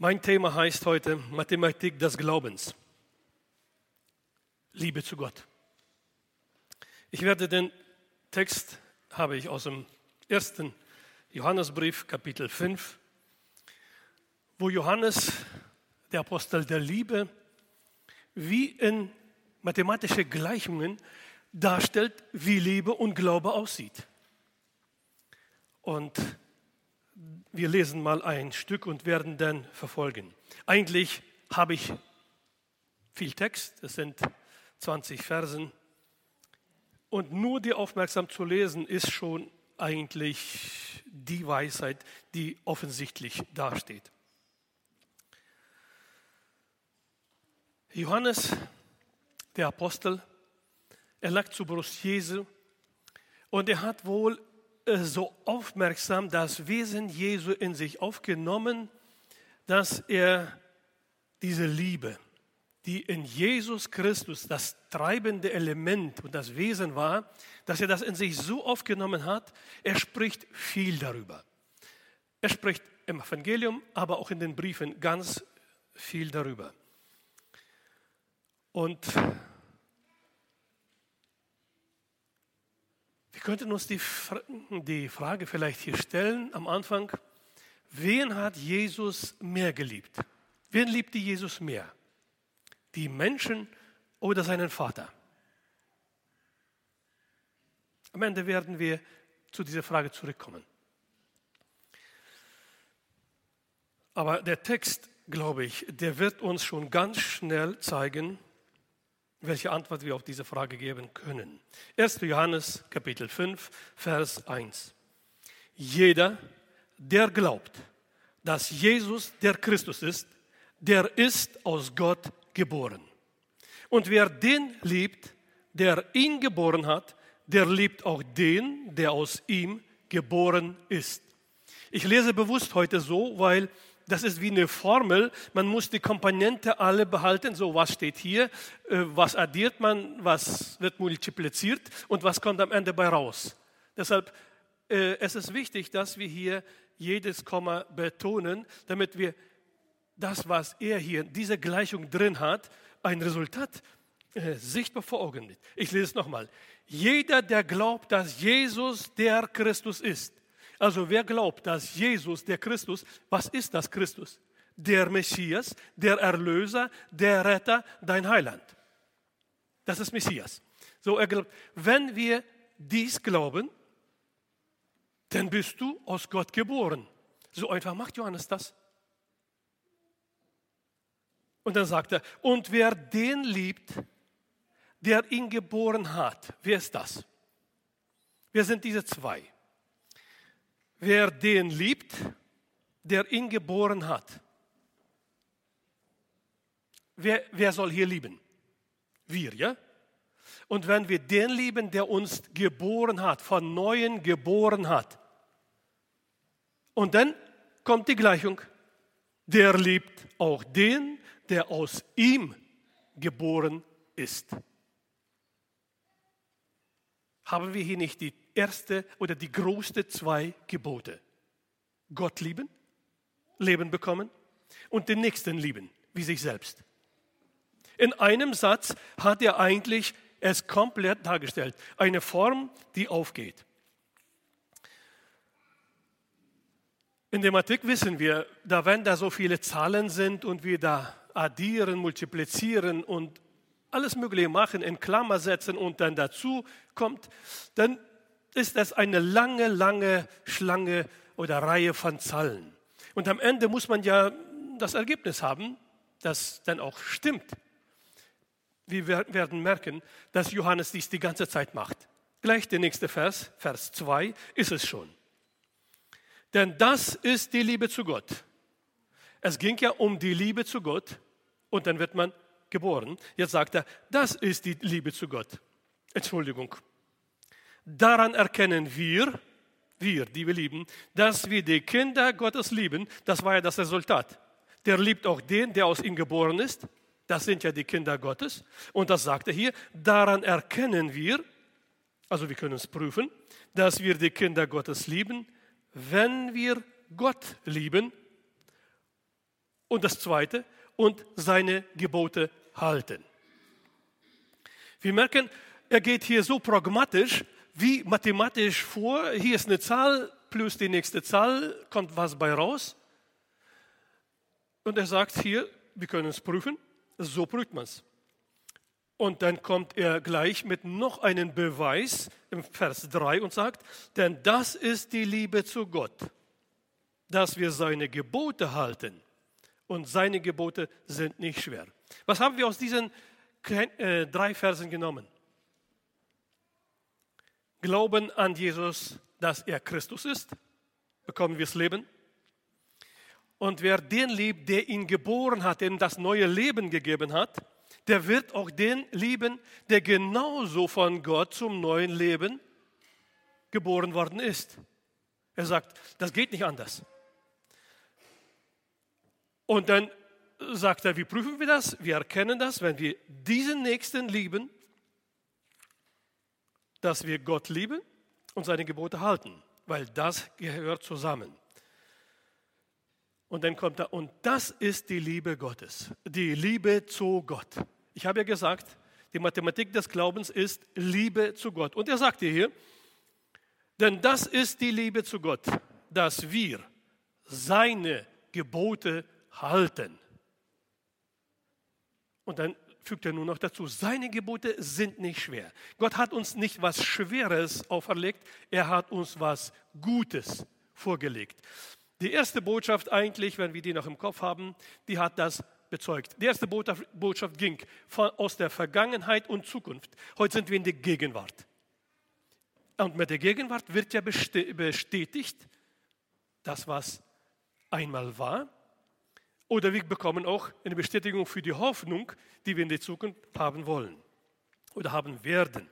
Mein Thema heißt heute Mathematik des Glaubens. Liebe zu Gott. Ich werde den Text, habe ich aus dem ersten Johannesbrief, Kapitel 5, wo Johannes, der Apostel der Liebe, wie in mathematische Gleichungen darstellt, wie Liebe und Glaube aussieht. Und wir lesen mal ein Stück und werden dann verfolgen. Eigentlich habe ich viel Text, es sind 20 Versen. Und nur die aufmerksam zu lesen ist schon eigentlich die Weisheit, die offensichtlich dasteht. Johannes, der Apostel, er lag zu Brust Jesu und er hat wohl so aufmerksam das Wesen Jesu in sich aufgenommen, dass er diese Liebe, die in Jesus Christus das treibende Element und das Wesen war, dass er das in sich so aufgenommen hat, er spricht viel darüber. Er spricht im Evangelium, aber auch in den Briefen ganz viel darüber. Und Wir könnten uns die, die Frage vielleicht hier stellen am Anfang, wen hat Jesus mehr geliebt? Wen liebte Jesus mehr? Die Menschen oder seinen Vater? Am Ende werden wir zu dieser Frage zurückkommen. Aber der Text, glaube ich, der wird uns schon ganz schnell zeigen, welche Antwort wir auf diese Frage geben können. 1. Johannes Kapitel 5, Vers 1. Jeder, der glaubt, dass Jesus der Christus ist, der ist aus Gott geboren. Und wer den liebt, der ihn geboren hat, der liebt auch den, der aus ihm geboren ist. Ich lese bewusst heute so, weil das ist wie eine Formel. Man muss die Komponente alle behalten. So, was steht hier? Äh, was addiert man? Was wird multipliziert? Und was kommt am Ende bei raus? Deshalb äh, es ist wichtig, dass wir hier jedes Komma betonen, damit wir das, was er hier, diese Gleichung drin hat, ein Resultat äh, sichtbar vor Augen mit. Ich lese es nochmal. Jeder, der glaubt, dass Jesus der Christus ist, also wer glaubt, dass Jesus, der Christus, was ist das Christus? Der Messias, der Erlöser, der Retter, dein Heiland. Das ist Messias. So er glaubt, wenn wir dies glauben, dann bist du aus Gott geboren. So einfach macht Johannes das. Und dann sagt er, und wer den liebt, der ihn geboren hat, wer ist das? Wer sind diese zwei? Wer den liebt, der ihn geboren hat. Wer, wer soll hier lieben? Wir, ja? Und wenn wir den lieben, der uns geboren hat, von neuem geboren hat, und dann kommt die Gleichung, der liebt auch den, der aus ihm geboren ist. Haben wir hier nicht die erste oder die größte zwei Gebote. Gott lieben, Leben bekommen und den Nächsten lieben, wie sich selbst. In einem Satz hat er eigentlich es komplett dargestellt. Eine Form, die aufgeht. In der Mathematik wissen wir, da wenn da so viele Zahlen sind und wir da addieren, multiplizieren und alles Mögliche machen, in Klammer setzen und dann dazu kommt, dann ist das eine lange, lange Schlange oder Reihe von Zahlen. Und am Ende muss man ja das Ergebnis haben, das dann auch stimmt. Wir werden merken, dass Johannes dies die ganze Zeit macht. Gleich der nächste Vers, Vers 2, ist es schon. Denn das ist die Liebe zu Gott. Es ging ja um die Liebe zu Gott und dann wird man geboren. Jetzt sagt er, das ist die Liebe zu Gott. Entschuldigung, Daran erkennen wir, wir, die wir lieben, dass wir die Kinder Gottes lieben. Das war ja das Resultat. Der liebt auch den, der aus ihm geboren ist. Das sind ja die Kinder Gottes. Und das sagt er hier. Daran erkennen wir, also wir können es prüfen, dass wir die Kinder Gottes lieben, wenn wir Gott lieben Und das Zweite, und seine Gebote halten. Wir merken, er geht hier so pragmatisch wie mathematisch vor. Hier ist eine Zahl plus die nächste Zahl, kommt was bei raus. Und er sagt hier, wir können es prüfen, so prüft man es. Und dann kommt er gleich mit noch einem Beweis im Vers 3 und sagt, denn das ist die Liebe zu Gott, dass wir seine Gebote halten. Und seine Gebote sind nicht schwer. Was haben wir aus diesen äh, drei Versen genommen? Glauben an Jesus, dass er Christus ist, bekommen wir das Leben. Und wer den liebt, der ihn geboren hat, dem das neue Leben gegeben hat, der wird auch den lieben, der genauso von Gott zum neuen Leben geboren worden ist. Er sagt, das geht nicht anders. Und dann sagt er, wie prüfen wir das? Wir erkennen das, wenn wir diesen Nächsten lieben, dass wir Gott lieben und seine Gebote halten, weil das gehört zusammen. Und dann kommt er, und das ist die Liebe Gottes, die Liebe zu Gott. Ich habe ja gesagt, die Mathematik des Glaubens ist Liebe zu Gott. Und er sagt hier, denn das ist die Liebe zu Gott, dass wir seine Gebote halten. Und dann fügt er nur noch dazu, seine Gebote sind nicht schwer. Gott hat uns nicht was Schweres auferlegt, er hat uns was Gutes vorgelegt. Die erste Botschaft eigentlich, wenn wir die noch im Kopf haben, die hat das bezeugt. Die erste Botschaft ging aus der Vergangenheit und Zukunft. Heute sind wir in der Gegenwart. Und mit der Gegenwart wird ja bestätigt, das, was einmal war, oder wir bekommen auch eine Bestätigung für die Hoffnung, die wir in der Zukunft haben wollen oder haben werden.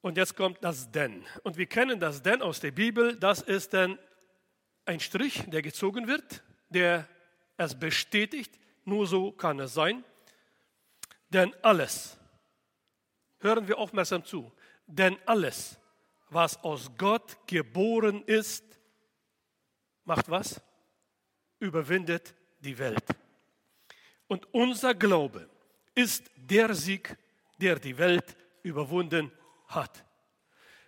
Und jetzt kommt das Denn. Und wir kennen das Denn aus der Bibel. Das ist dann ein Strich, der gezogen wird, der es bestätigt. Nur so kann es sein. Denn alles, hören wir aufmerksam zu, denn alles, was aus Gott geboren ist, macht was? Überwindet die Welt. Und unser Glaube ist der Sieg, der die Welt überwunden hat.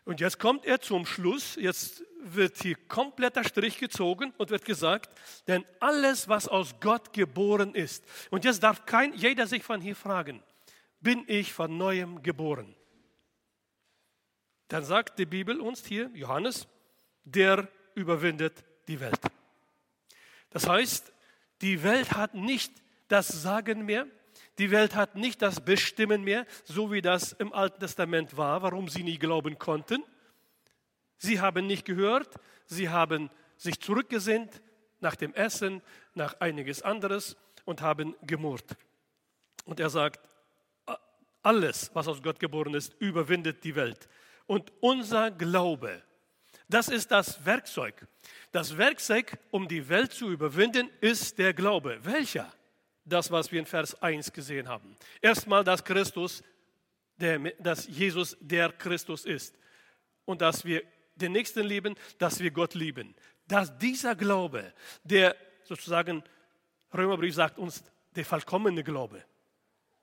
Und jetzt kommt er zum Schluss, jetzt wird hier kompletter Strich gezogen und wird gesagt, denn alles, was aus Gott geboren ist, und jetzt darf kein, jeder sich von hier fragen, bin ich von neuem geboren? Dann sagt die Bibel uns hier, Johannes, der überwindet die Welt. Das heißt, die Welt hat nicht das Sagen mehr, die Welt hat nicht das Bestimmen mehr, so wie das im Alten Testament war, warum sie nie glauben konnten. Sie haben nicht gehört, sie haben sich zurückgesinnt nach dem Essen, nach einiges anderes und haben gemurrt. Und er sagt, alles, was aus Gott geboren ist, überwindet die Welt. Und unser Glaube, das ist das Werkzeug. Das Werkzeug, um die Welt zu überwinden, ist der Glaube. Welcher? Das, was wir in Vers 1 gesehen haben. Erstmal, dass Christus, der, dass Jesus der Christus ist. Und dass wir den Nächsten lieben, dass wir Gott lieben. Dass dieser Glaube, der sozusagen, Römerbrief sagt uns, der vollkommene Glaube,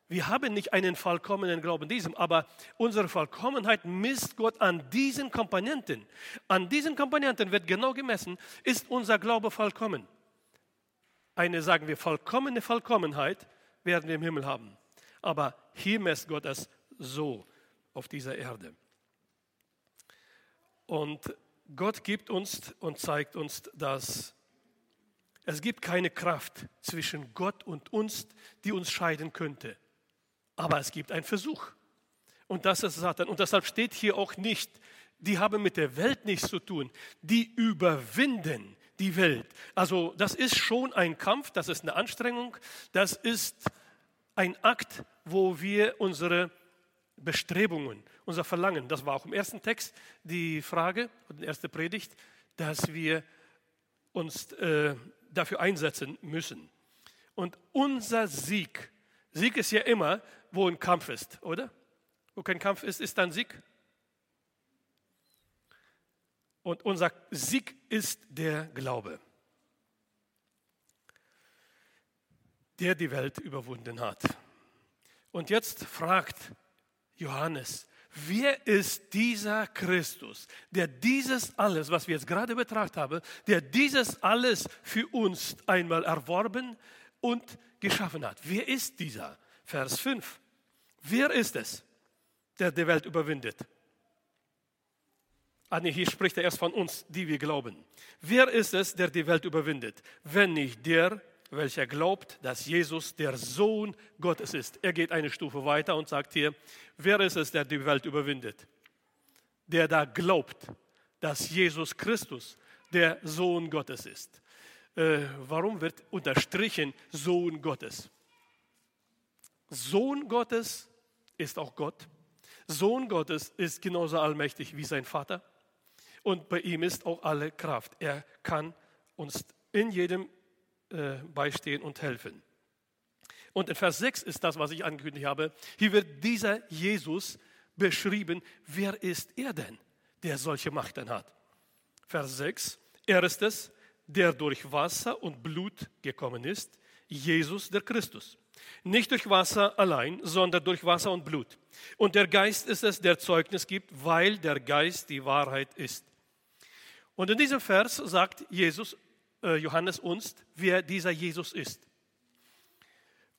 wir haben nicht einen vollkommenen Glauben diesem, aber unsere Vollkommenheit misst Gott an diesen Komponenten. An diesen Komponenten wird genau gemessen, ist unser Glaube vollkommen. Eine, sagen wir, vollkommene Vollkommenheit werden wir im Himmel haben. Aber hier misst Gott es so auf dieser Erde. Und Gott gibt uns und zeigt uns, dass es gibt keine Kraft zwischen Gott und uns, die uns scheiden könnte. Aber es gibt einen Versuch. Und das ist Satan. Und deshalb steht hier auch nicht, die haben mit der Welt nichts zu tun. Die überwinden die Welt. Also das ist schon ein Kampf, das ist eine Anstrengung, das ist ein Akt, wo wir unsere Bestrebungen, unser Verlangen, das war auch im ersten Text die Frage, die erste Predigt, dass wir uns äh, dafür einsetzen müssen. Und unser Sieg, Sieg ist ja immer, wo ein Kampf ist, oder? Wo kein Kampf ist, ist dann Sieg. Und unser Sieg ist der Glaube. der die Welt überwunden hat. Und jetzt fragt Johannes, wer ist dieser Christus, der dieses alles, was wir jetzt gerade betrachtet haben, der dieses alles für uns einmal erworben und geschaffen hat? Wer ist dieser? Vers 5. Wer ist es, der die Welt überwindet? Ah, nee, hier spricht er erst von uns, die wir glauben. Wer ist es, der die Welt überwindet, wenn nicht der, welcher glaubt, dass Jesus der Sohn Gottes ist? Er geht eine Stufe weiter und sagt hier, wer ist es, der die Welt überwindet? Der da glaubt, dass Jesus Christus der Sohn Gottes ist. Äh, warum wird unterstrichen Sohn Gottes? Sohn Gottes ist auch Gott. Sohn Gottes ist genauso allmächtig wie sein Vater und bei ihm ist auch alle Kraft. Er kann uns in jedem äh, beistehen und helfen. Und in Vers 6 ist das, was ich angekündigt habe. Hier wird dieser Jesus beschrieben. Wer ist er denn, der solche Machten hat? Vers 6. Er ist es, der durch Wasser und Blut gekommen ist, Jesus der Christus. Nicht durch Wasser allein, sondern durch Wasser und Blut. Und der Geist ist es, der Zeugnis gibt, weil der Geist die Wahrheit ist. Und in diesem Vers sagt Jesus, äh, Johannes uns, wer dieser Jesus ist.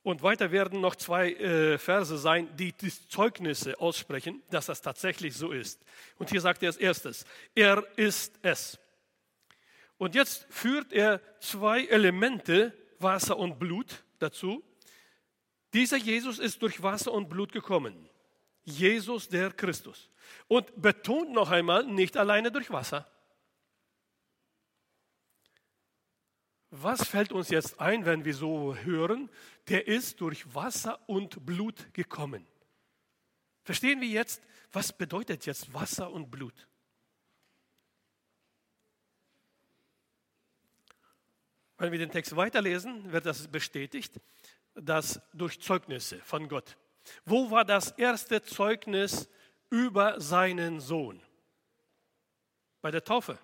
Und weiter werden noch zwei äh, Verse sein, die die Zeugnisse aussprechen, dass das tatsächlich so ist. Und hier sagt er als erstes, er ist es. Und jetzt führt er zwei Elemente, Wasser und Blut, dazu. Dieser Jesus ist durch Wasser und Blut gekommen. Jesus der Christus. Und betont noch einmal, nicht alleine durch Wasser. Was fällt uns jetzt ein, wenn wir so hören? Der ist durch Wasser und Blut gekommen. Verstehen wir jetzt, was bedeutet jetzt Wasser und Blut? Wenn wir den Text weiterlesen, wird das bestätigt, dass durch Zeugnisse von Gott. Wo war das erste Zeugnis über seinen Sohn? Bei der Taufe.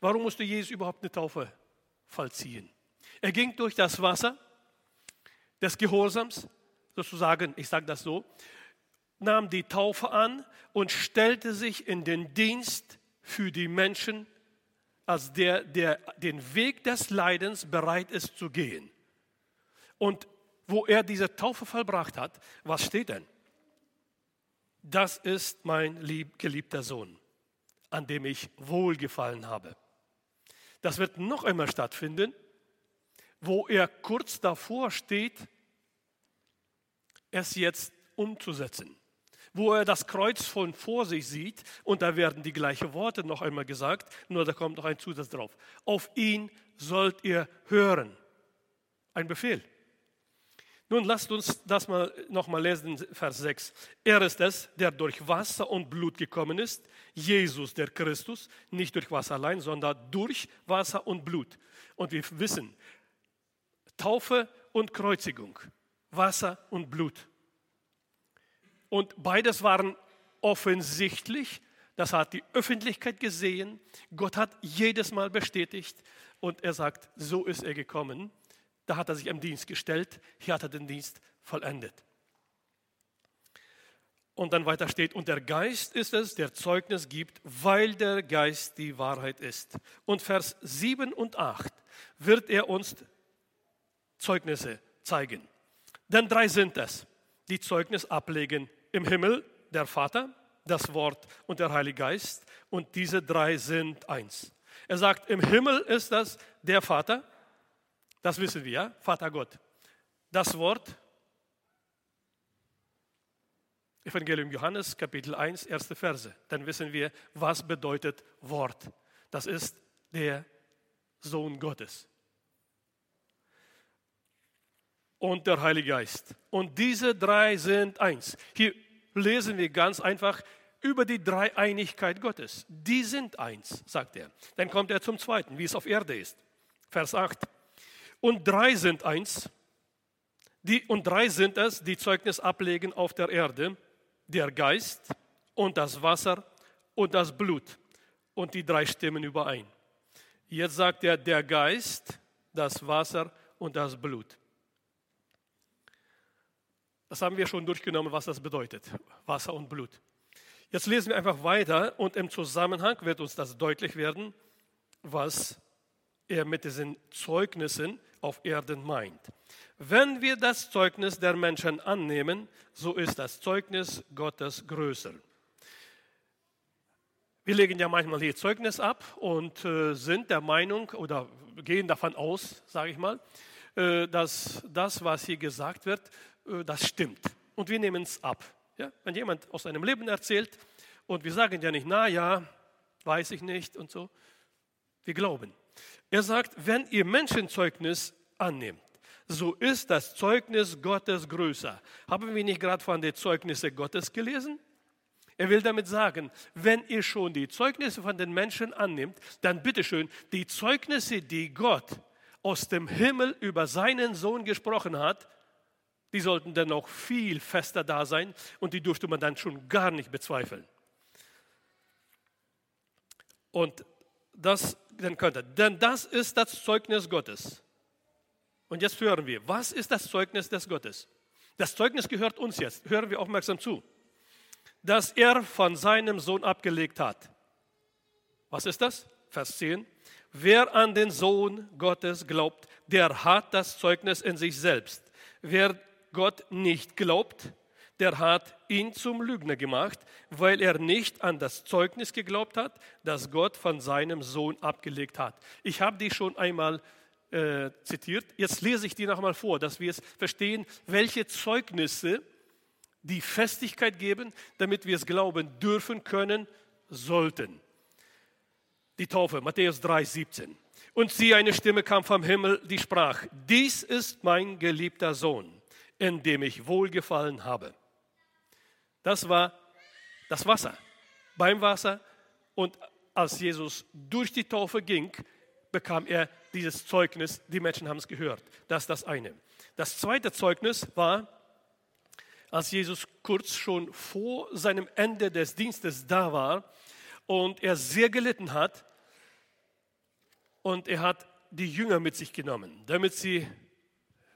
Warum musste Jesus überhaupt eine Taufe vollziehen. Er ging durch das Wasser des Gehorsams, sozusagen, ich sage das so, nahm die Taufe an und stellte sich in den Dienst für die Menschen, als der, der den Weg des Leidens bereit ist zu gehen. Und wo er diese Taufe vollbracht hat, was steht denn? Das ist mein lieb, geliebter Sohn, an dem ich wohlgefallen habe. Das wird noch einmal stattfinden, wo er kurz davor steht, es jetzt umzusetzen. Wo er das Kreuz von vor sich sieht und da werden die gleichen Worte noch einmal gesagt, nur da kommt noch ein Zusatz drauf. Auf ihn sollt ihr hören. Ein Befehl. Nun lasst uns das mal nochmal lesen, Vers 6. Er ist es, der durch Wasser und Blut gekommen ist, Jesus der Christus, nicht durch Wasser allein, sondern durch Wasser und Blut. Und wir wissen, Taufe und Kreuzigung, Wasser und Blut. Und beides waren offensichtlich, das hat die Öffentlichkeit gesehen, Gott hat jedes Mal bestätigt und er sagt, so ist er gekommen. Da hat er sich im Dienst gestellt, hier hat er den Dienst vollendet. Und dann weiter steht, und der Geist ist es, der Zeugnis gibt, weil der Geist die Wahrheit ist. Und Vers 7 und 8 wird er uns Zeugnisse zeigen. Denn drei sind es, die Zeugnis ablegen im Himmel, der Vater, das Wort und der Heilige Geist. Und diese drei sind eins. Er sagt, im Himmel ist das der Vater, das wissen wir, ja? Vater Gott. Das Wort, Evangelium Johannes, Kapitel 1, erste Verse. Dann wissen wir, was bedeutet Wort. Das ist der Sohn Gottes. Und der Heilige Geist. Und diese drei sind eins. Hier lesen wir ganz einfach über die Dreieinigkeit Gottes. Die sind eins, sagt er. Dann kommt er zum zweiten, wie es auf Erde ist. Vers 8 und drei sind eins. Die, und drei sind es, die Zeugnis ablegen auf der Erde, der Geist und das Wasser und das Blut. Und die drei stimmen überein. Jetzt sagt er der Geist, das Wasser und das Blut. Das haben wir schon durchgenommen, was das bedeutet, Wasser und Blut. Jetzt lesen wir einfach weiter und im Zusammenhang wird uns das deutlich werden, was er mit diesen Zeugnissen auf Erden meint. Wenn wir das Zeugnis der Menschen annehmen, so ist das Zeugnis Gottes größer. Wir legen ja manchmal hier Zeugnis ab und äh, sind der Meinung oder gehen davon aus, sage ich mal, äh, dass das, was hier gesagt wird, das stimmt. Und wir nehmen es ab. Ja? Wenn jemand aus seinem Leben erzählt und wir sagen ja nicht, na ja, weiß ich nicht und so, wir glauben. Er sagt, wenn ihr Menschenzeugnis annehmt, so ist das Zeugnis Gottes größer. Haben wir nicht gerade von den Zeugnissen Gottes gelesen? Er will damit sagen, wenn ihr schon die Zeugnisse von den Menschen annimmt, dann bitteschön, die Zeugnisse, die Gott aus dem Himmel über seinen Sohn gesprochen hat, die sollten dann noch viel fester da sein und die durfte man dann schon gar nicht bezweifeln. Und das dann könnte, denn das ist das Zeugnis Gottes. Und jetzt hören wir, was ist das Zeugnis des Gottes? Das Zeugnis gehört uns jetzt, hören wir aufmerksam zu, dass er von seinem Sohn abgelegt hat. Was ist das? Vers 10. Wer an den Sohn Gottes glaubt, der hat das Zeugnis in sich selbst. Wer Gott nicht glaubt, der hat ihn zum Lügner gemacht, weil er nicht an das Zeugnis geglaubt hat, das Gott von seinem Sohn abgelegt hat. Ich habe die schon einmal äh, zitiert. Jetzt lese ich die noch einmal vor, dass wir es verstehen, welche Zeugnisse die Festigkeit geben, damit wir es glauben dürfen, können, sollten. Die Taufe, Matthäus 3, 17. Und siehe, eine Stimme kam vom Himmel, die sprach, dies ist mein geliebter Sohn, in dem ich wohlgefallen habe. Das war das Wasser. Beim Wasser und als Jesus durch die Taufe ging, bekam er dieses Zeugnis, die Menschen haben es gehört. Das ist das eine. Das zweite Zeugnis war, als Jesus kurz schon vor seinem Ende des Dienstes da war und er sehr gelitten hat und er hat die Jünger mit sich genommen, damit sie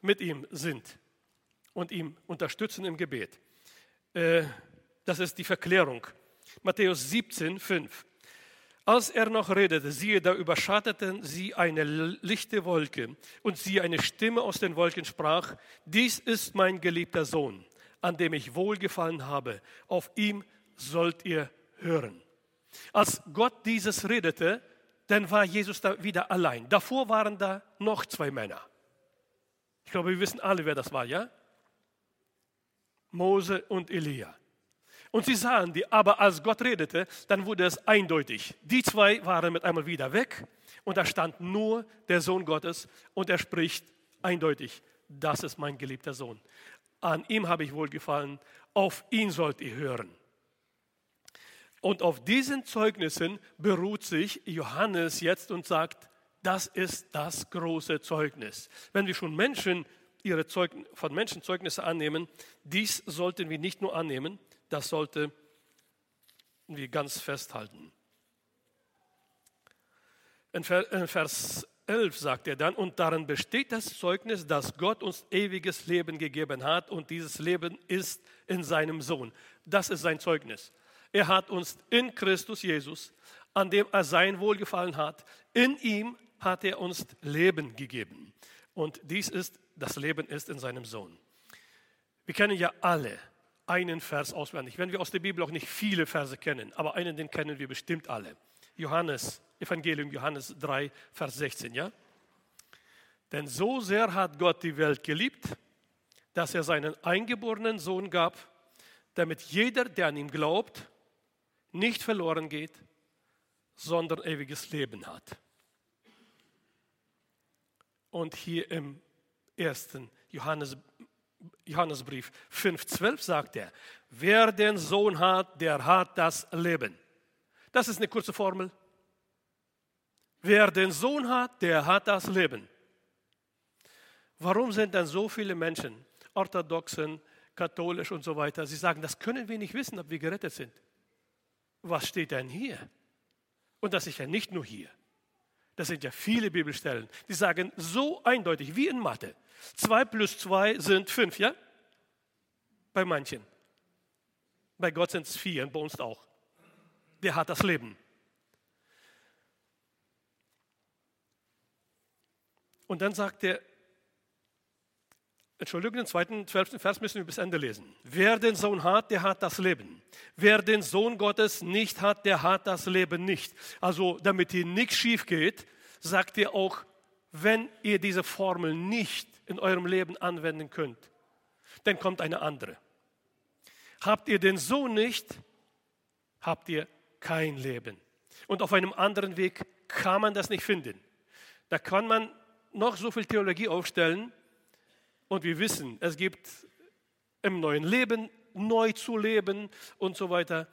mit ihm sind und ihm unterstützen im Gebet. Äh, das ist die Verklärung. Matthäus 17, 5. Als er noch redete, siehe, da überschatteten sie eine lichte Wolke und siehe, eine Stimme aus den Wolken sprach, dies ist mein geliebter Sohn, an dem ich wohlgefallen habe, auf ihm sollt ihr hören. Als Gott dieses redete, dann war Jesus da wieder allein. Davor waren da noch zwei Männer. Ich glaube, wir wissen alle, wer das war, ja? Mose und Elia. Und sie sahen die, aber als Gott redete, dann wurde es eindeutig. Die zwei waren mit einmal wieder weg und da stand nur der Sohn Gottes und er spricht eindeutig, das ist mein geliebter Sohn. An ihm habe ich wohlgefallen, auf ihn sollt ihr hören. Und auf diesen Zeugnissen beruht sich Johannes jetzt und sagt, das ist das große Zeugnis. Wenn wir schon Menschen ihre Zeugn von Menschen Zeugnisse annehmen, dies sollten wir nicht nur annehmen, das sollte wir ganz festhalten. In Vers 11 sagt er dann, und darin besteht das Zeugnis, dass Gott uns ewiges Leben gegeben hat und dieses Leben ist in seinem Sohn. Das ist sein Zeugnis. Er hat uns in Christus Jesus, an dem er sein Wohlgefallen hat, in ihm hat er uns Leben gegeben. Und dies ist, das Leben ist in seinem Sohn. Wir kennen ja alle einen Vers auswendig. Wenn wir aus der Bibel auch nicht viele Verse kennen, aber einen, den kennen wir bestimmt alle. Johannes, Evangelium Johannes 3, Vers 16, ja? Denn so sehr hat Gott die Welt geliebt, dass er seinen eingeborenen Sohn gab, damit jeder, der an ihn glaubt, nicht verloren geht, sondern ewiges Leben hat. Und hier im ersten Johannes Johannesbrief 5,12 sagt er, wer den Sohn hat, der hat das Leben. Das ist eine kurze Formel. Wer den Sohn hat, der hat das Leben. Warum sind dann so viele Menschen, orthodoxen, katholisch und so weiter, sie sagen, das können wir nicht wissen, ob wir gerettet sind. Was steht denn hier? Und das ist ja nicht nur hier. Das sind ja viele Bibelstellen, die sagen so eindeutig wie in Mathe. 2 plus 2 sind 5, ja? Bei manchen. Bei Gott sind es vier und bei uns auch. Der hat das Leben. Und dann sagt er, Entschuldigung, den zweiten, zwölften Vers müssen wir bis Ende lesen. Wer den Sohn hat, der hat das Leben. Wer den Sohn Gottes nicht hat, der hat das Leben nicht. Also damit hier nichts schief geht, sagt er auch, wenn ihr diese Formel nicht in eurem Leben anwenden könnt, dann kommt eine andere. Habt ihr den Sohn nicht, habt ihr kein Leben. Und auf einem anderen Weg kann man das nicht finden. Da kann man noch so viel Theologie aufstellen, und wir wissen, es gibt im neuen Leben neu zu leben und so weiter.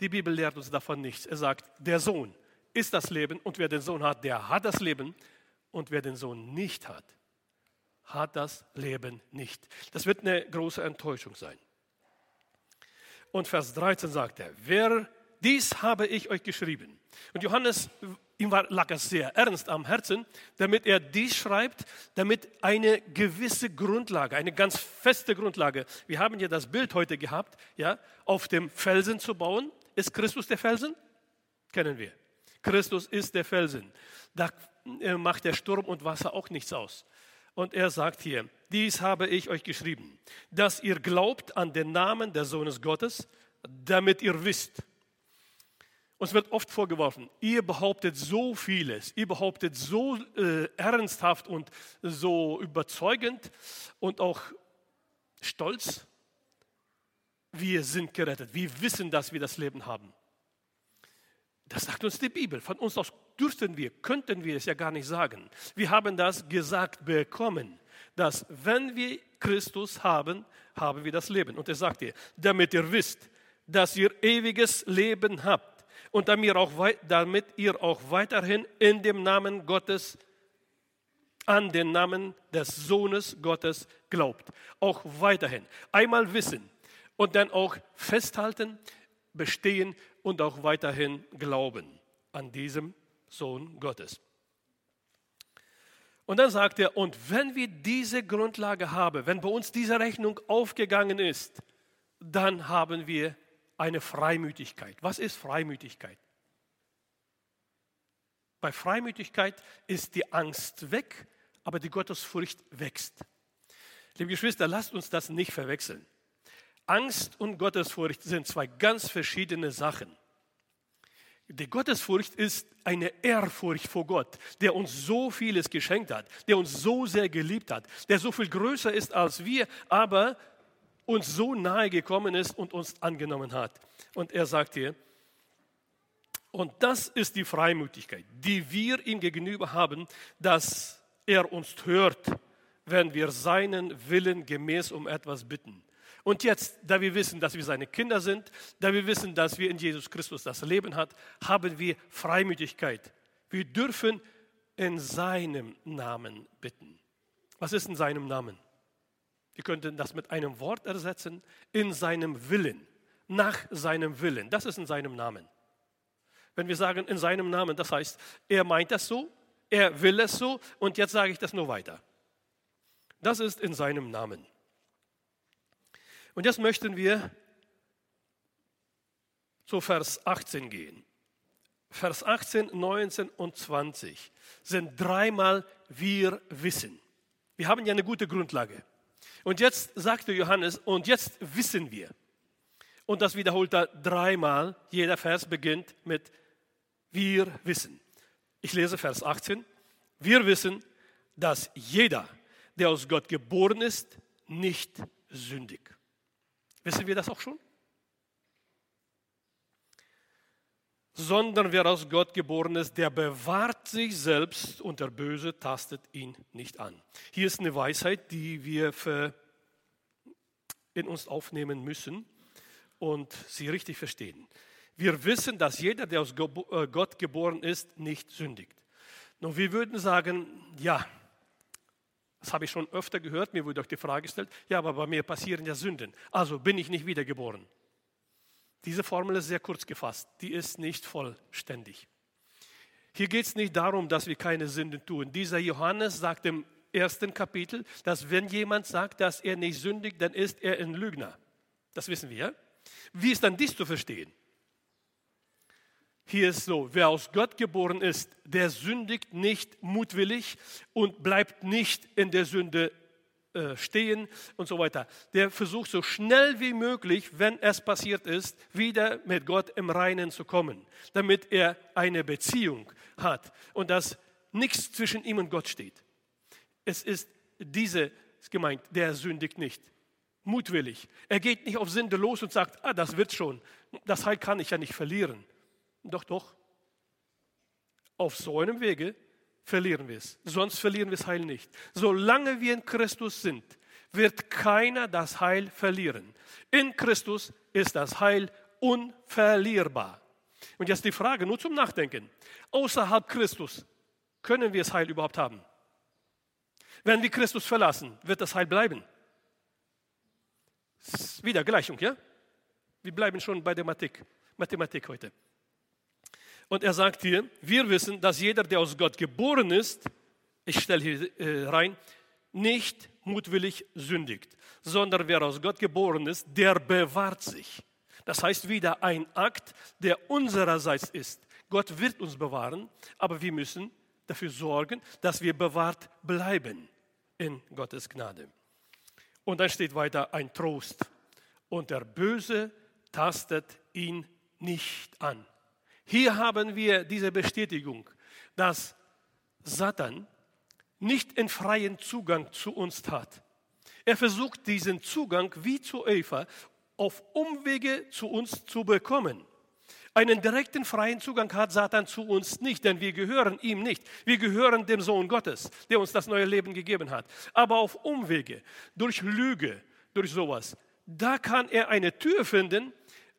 Die Bibel lehrt uns davon nichts. Er sagt, der Sohn ist das Leben und wer den Sohn hat, der hat das Leben und wer den Sohn nicht hat, hat das Leben nicht. Das wird eine große Enttäuschung sein. Und Vers 13 sagt er, wer dies habe ich euch geschrieben. Und Johannes Ihm war, lag es sehr ernst am Herzen, damit er dies schreibt, damit eine gewisse Grundlage, eine ganz feste Grundlage, wir haben ja das Bild heute gehabt, ja, auf dem Felsen zu bauen. Ist Christus der Felsen? Kennen wir. Christus ist der Felsen. Da äh, macht der Sturm und Wasser auch nichts aus. Und er sagt hier, dies habe ich euch geschrieben, dass ihr glaubt an den Namen des Sohnes Gottes, damit ihr wisst, uns wird oft vorgeworfen, ihr behauptet so vieles, ihr behauptet so äh, ernsthaft und so überzeugend und auch stolz, wir sind gerettet, wir wissen, dass wir das Leben haben. Das sagt uns die Bibel. Von uns aus dürften wir, könnten wir es ja gar nicht sagen. Wir haben das gesagt bekommen, dass wenn wir Christus haben, haben wir das Leben. Und er sagt ihr, damit ihr wisst, dass ihr ewiges Leben habt und damit, ihr auch weiterhin in dem Namen Gottes, an den Namen des Sohnes Gottes glaubt. Auch weiterhin. Einmal wissen und dann auch festhalten, bestehen und auch weiterhin glauben an diesem Sohn Gottes. Und dann sagt er, und wenn wir diese Grundlage haben, wenn bei uns diese Rechnung aufgegangen ist, dann haben wir eine Freimütigkeit. Was ist Freimütigkeit? Bei Freimütigkeit ist die Angst weg, aber die Gottesfurcht wächst. Liebe Geschwister, lasst uns das nicht verwechseln. Angst und Gottesfurcht sind zwei ganz verschiedene Sachen. Die Gottesfurcht ist eine Ehrfurcht vor Gott, der uns so vieles geschenkt hat, der uns so sehr geliebt hat, der so viel größer ist als wir, aber uns so nahe gekommen ist und uns angenommen hat. Und er sagt hier, und das ist die Freimütigkeit, die wir ihm gegenüber haben, dass er uns hört, wenn wir seinen Willen gemäß um etwas bitten. Und jetzt, da wir wissen, dass wir seine Kinder sind, da wir wissen, dass wir in Jesus Christus das Leben hat, haben wir Freimütigkeit. Wir dürfen in seinem Namen bitten. Was ist in seinem Namen? Wir könnten das mit einem Wort ersetzen, in seinem Willen, nach seinem Willen. Das ist in seinem Namen. Wenn wir sagen in seinem Namen, das heißt, er meint das so, er will es so und jetzt sage ich das nur weiter. Das ist in seinem Namen. Und jetzt möchten wir zu Vers 18 gehen. Vers 18, 19 und 20 sind dreimal wir wissen. Wir haben ja eine gute Grundlage. Und jetzt sagte Johannes, und jetzt wissen wir. Und das wiederholt er dreimal. Jeder Vers beginnt mit wir wissen. Ich lese Vers 18. Wir wissen, dass jeder, der aus Gott geboren ist, nicht sündig. Wissen wir das auch schon? Sondern wer aus Gott geboren ist, der bewahrt sich selbst und der Böse tastet ihn nicht an. Hier ist eine Weisheit, die wir in uns aufnehmen müssen und sie richtig verstehen. Wir wissen, dass jeder, der aus äh, Gott geboren ist, nicht sündigt. Nun, wir würden sagen, ja, das habe ich schon öfter gehört, mir wurde auch die Frage gestellt, ja, aber bei mir passieren ja Sünden, also bin ich nicht wiedergeboren. Diese Formel ist sehr kurz gefasst, die ist nicht vollständig. Hier geht es nicht darum, dass wir keine Sünden tun. Dieser Johannes sagt im ersten Kapitel, dass wenn jemand sagt, dass er nicht sündigt, dann ist er ein Lügner. Das wissen wir. Wie ist dann dies zu verstehen? Hier ist so, wer aus Gott geboren ist, der sündigt nicht mutwillig und bleibt nicht in der Sünde äh, stehen und so weiter. Der versucht so schnell wie möglich, wenn es passiert ist, wieder mit Gott im Reinen zu kommen, damit er eine Beziehung hat und dass nichts zwischen ihm und Gott steht. Es ist diese gemeint, der sündigt nicht. Mutwillig. Er geht nicht auf Sünde los und sagt, ah, das wird schon. Das Heil kann ich ja nicht verlieren. Doch, doch. Auf so einem Wege verlieren wir es. Sonst verlieren wir das Heil nicht. Solange wir in Christus sind, wird keiner das Heil verlieren. In Christus ist das Heil unverlierbar. Und jetzt die Frage nur zum Nachdenken. Außerhalb Christus können wir das Heil überhaupt haben? Wenn wir Christus verlassen, wird das Heil bleiben. Wieder Gleichung, ja? Wir bleiben schon bei der Mathematik, Mathematik heute. Und er sagt hier, wir wissen, dass jeder, der aus Gott geboren ist, ich stelle hier äh, rein, nicht mutwillig sündigt, sondern wer aus Gott geboren ist, der bewahrt sich. Das heißt wieder ein Akt, der unsererseits ist. Gott wird uns bewahren, aber wir müssen dafür sorgen, dass wir bewahrt bleiben in Gottes Gnade. Und dann steht weiter ein Trost. Und der Böse tastet ihn nicht an. Hier haben wir diese Bestätigung, dass Satan nicht einen freien Zugang zu uns hat. Er versucht diesen Zugang wie zu Eva auf Umwege zu uns zu bekommen. Einen direkten freien Zugang hat Satan zu uns nicht, denn wir gehören ihm nicht. Wir gehören dem Sohn Gottes, der uns das neue Leben gegeben hat. Aber auf Umwege, durch Lüge, durch sowas, da kann er eine Tür finden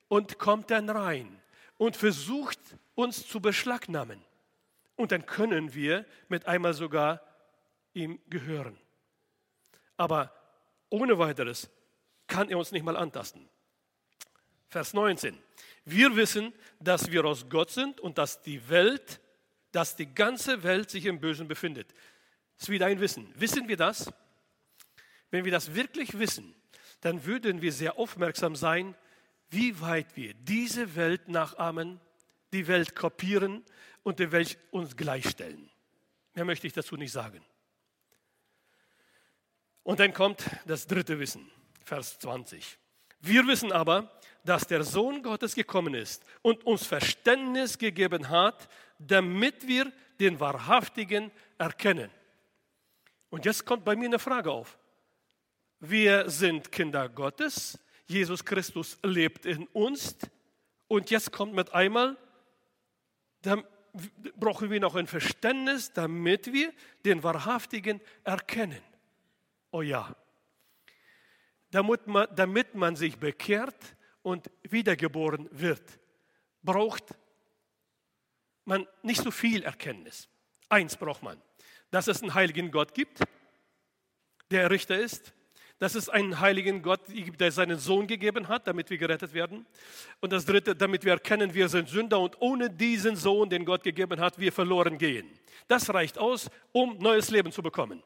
und kommt dann rein und versucht uns zu beschlagnahmen. Und dann können wir mit einmal sogar ihm gehören. Aber ohne weiteres kann er uns nicht mal antasten. Vers 19. Wir wissen, dass wir aus Gott sind und dass die Welt, dass die ganze Welt sich im Bösen befindet. Das ist wieder ein Wissen. Wissen wir das? Wenn wir das wirklich wissen, dann würden wir sehr aufmerksam sein, wie weit wir diese Welt nachahmen, die Welt kopieren und der Welt uns gleichstellen. Mehr möchte ich dazu nicht sagen. Und dann kommt das dritte Wissen, Vers 20. Wir wissen aber, dass der Sohn Gottes gekommen ist und uns Verständnis gegeben hat, damit wir den Wahrhaftigen erkennen. Und jetzt kommt bei mir eine Frage auf. Wir sind Kinder Gottes, Jesus Christus lebt in uns und jetzt kommt mit einmal, dann brauchen wir noch ein Verständnis, damit wir den Wahrhaftigen erkennen. Oh ja, damit man, damit man sich bekehrt und wiedergeboren wird, braucht man nicht so viel Erkenntnis. Eins braucht man, dass es einen heiligen Gott gibt, der Richter ist, dass es einen heiligen Gott gibt, der seinen Sohn gegeben hat, damit wir gerettet werden. Und das Dritte, damit wir erkennen, wir sind Sünder und ohne diesen Sohn, den Gott gegeben hat, wir verloren gehen. Das reicht aus, um neues Leben zu bekommen.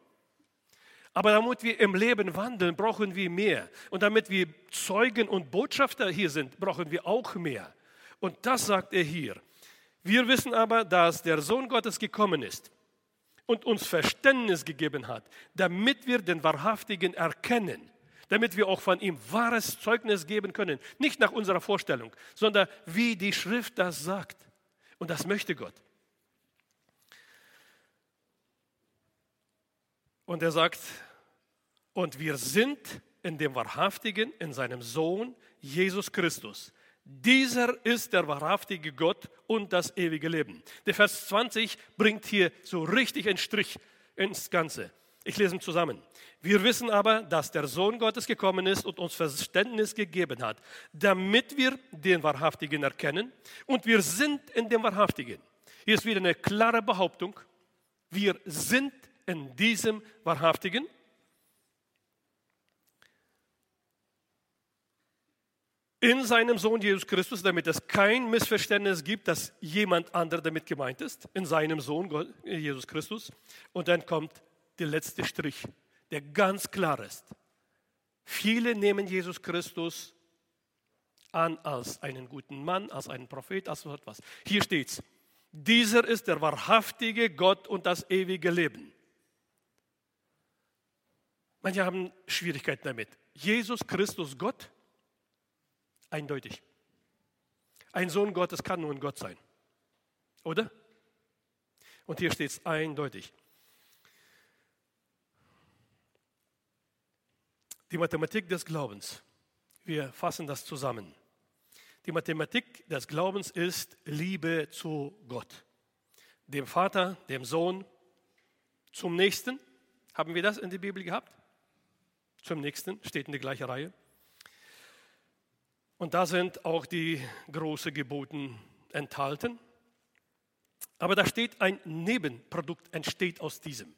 Aber damit wir im Leben wandeln, brauchen wir mehr. Und damit wir Zeugen und Botschafter hier sind, brauchen wir auch mehr. Und das sagt er hier. Wir wissen aber, dass der Sohn Gottes gekommen ist und uns Verständnis gegeben hat, damit wir den Wahrhaftigen erkennen, damit wir auch von ihm wahres Zeugnis geben können. Nicht nach unserer Vorstellung, sondern wie die Schrift das sagt. Und das möchte Gott. Und er sagt, und wir sind in dem Wahrhaftigen, in seinem Sohn Jesus Christus. Dieser ist der wahrhaftige Gott und das ewige Leben. Der Vers 20 bringt hier so richtig einen Strich ins Ganze. Ich lese ihn zusammen. Wir wissen aber, dass der Sohn Gottes gekommen ist und uns Verständnis gegeben hat, damit wir den Wahrhaftigen erkennen. Und wir sind in dem Wahrhaftigen. Hier ist wieder eine klare Behauptung. Wir sind in diesem Wahrhaftigen. In seinem Sohn Jesus Christus, damit es kein Missverständnis gibt, dass jemand anderer damit gemeint ist, in seinem Sohn Jesus Christus. Und dann kommt der letzte Strich, der ganz klar ist. Viele nehmen Jesus Christus an als einen guten Mann, als einen Prophet, als so etwas. Hier steht's. Dieser ist der wahrhaftige Gott und das ewige Leben. Manche haben Schwierigkeiten damit. Jesus Christus Gott? Eindeutig. Ein Sohn Gottes kann nur ein Gott sein. Oder? Und hier steht es eindeutig. Die Mathematik des Glaubens. Wir fassen das zusammen. Die Mathematik des Glaubens ist Liebe zu Gott. Dem Vater, dem Sohn, zum Nächsten. Haben wir das in der Bibel gehabt? Zum Nächsten steht in der gleichen Reihe. Und da sind auch die großen Geboten enthalten. Aber da steht ein Nebenprodukt entsteht aus diesem.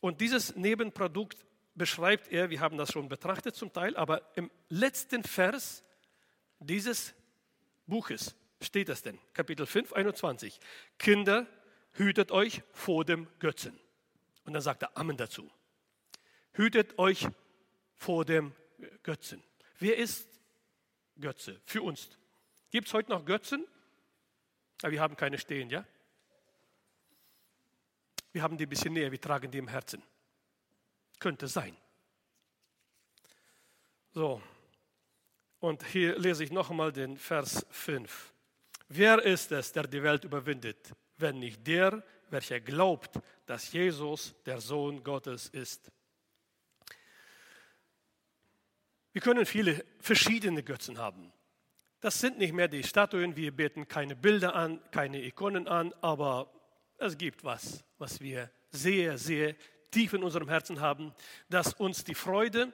Und dieses Nebenprodukt beschreibt er, wir haben das schon betrachtet zum Teil, aber im letzten Vers dieses Buches steht es denn, Kapitel 5, 21. Kinder, hütet euch vor dem Götzen. Und dann sagt er Amen dazu. Hütet euch vor dem Götzen. Wer ist Götze für uns? Gibt es heute noch Götzen? Aber wir haben keine stehen, ja? Wir haben die ein bisschen näher, wir tragen die im Herzen. Könnte sein. So, und hier lese ich noch einmal den Vers 5. Wer ist es, der die Welt überwindet, wenn nicht der, welcher glaubt, dass Jesus der Sohn Gottes ist? Wir können viele verschiedene Götzen haben. Das sind nicht mehr die Statuen, wir beten keine Bilder an, keine Ikonen an, aber es gibt was, was wir sehr, sehr tief in unserem Herzen haben, das uns die Freude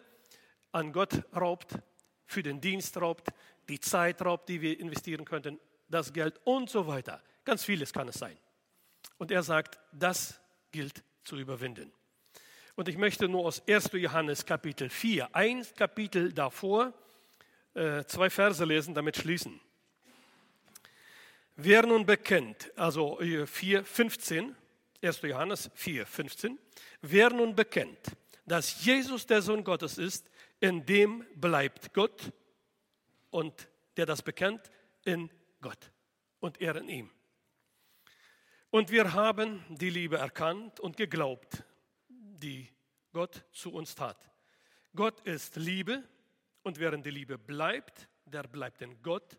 an Gott raubt, für den Dienst raubt, die Zeit raubt, die wir investieren könnten, das Geld und so weiter. Ganz vieles kann es sein. Und er sagt, das gilt zu überwinden. Und ich möchte nur aus 1. Johannes Kapitel 4, ein Kapitel davor, äh, zwei Verse lesen, damit schließen. Wer nun bekennt, also 4, 15, 1. Johannes 4, 15, wer nun bekennt, dass Jesus der Sohn Gottes ist, in dem bleibt Gott und der das bekennt, in Gott und er in ihm. Und wir haben die Liebe erkannt und geglaubt, die Gott zu uns tat. Gott ist Liebe und während die Liebe bleibt, der bleibt in Gott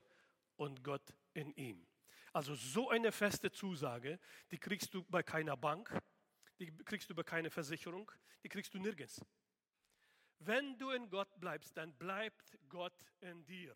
und Gott in ihm. Also so eine feste Zusage, die kriegst du bei keiner Bank, die kriegst du bei keiner Versicherung, die kriegst du nirgends. Wenn du in Gott bleibst, dann bleibt Gott in dir.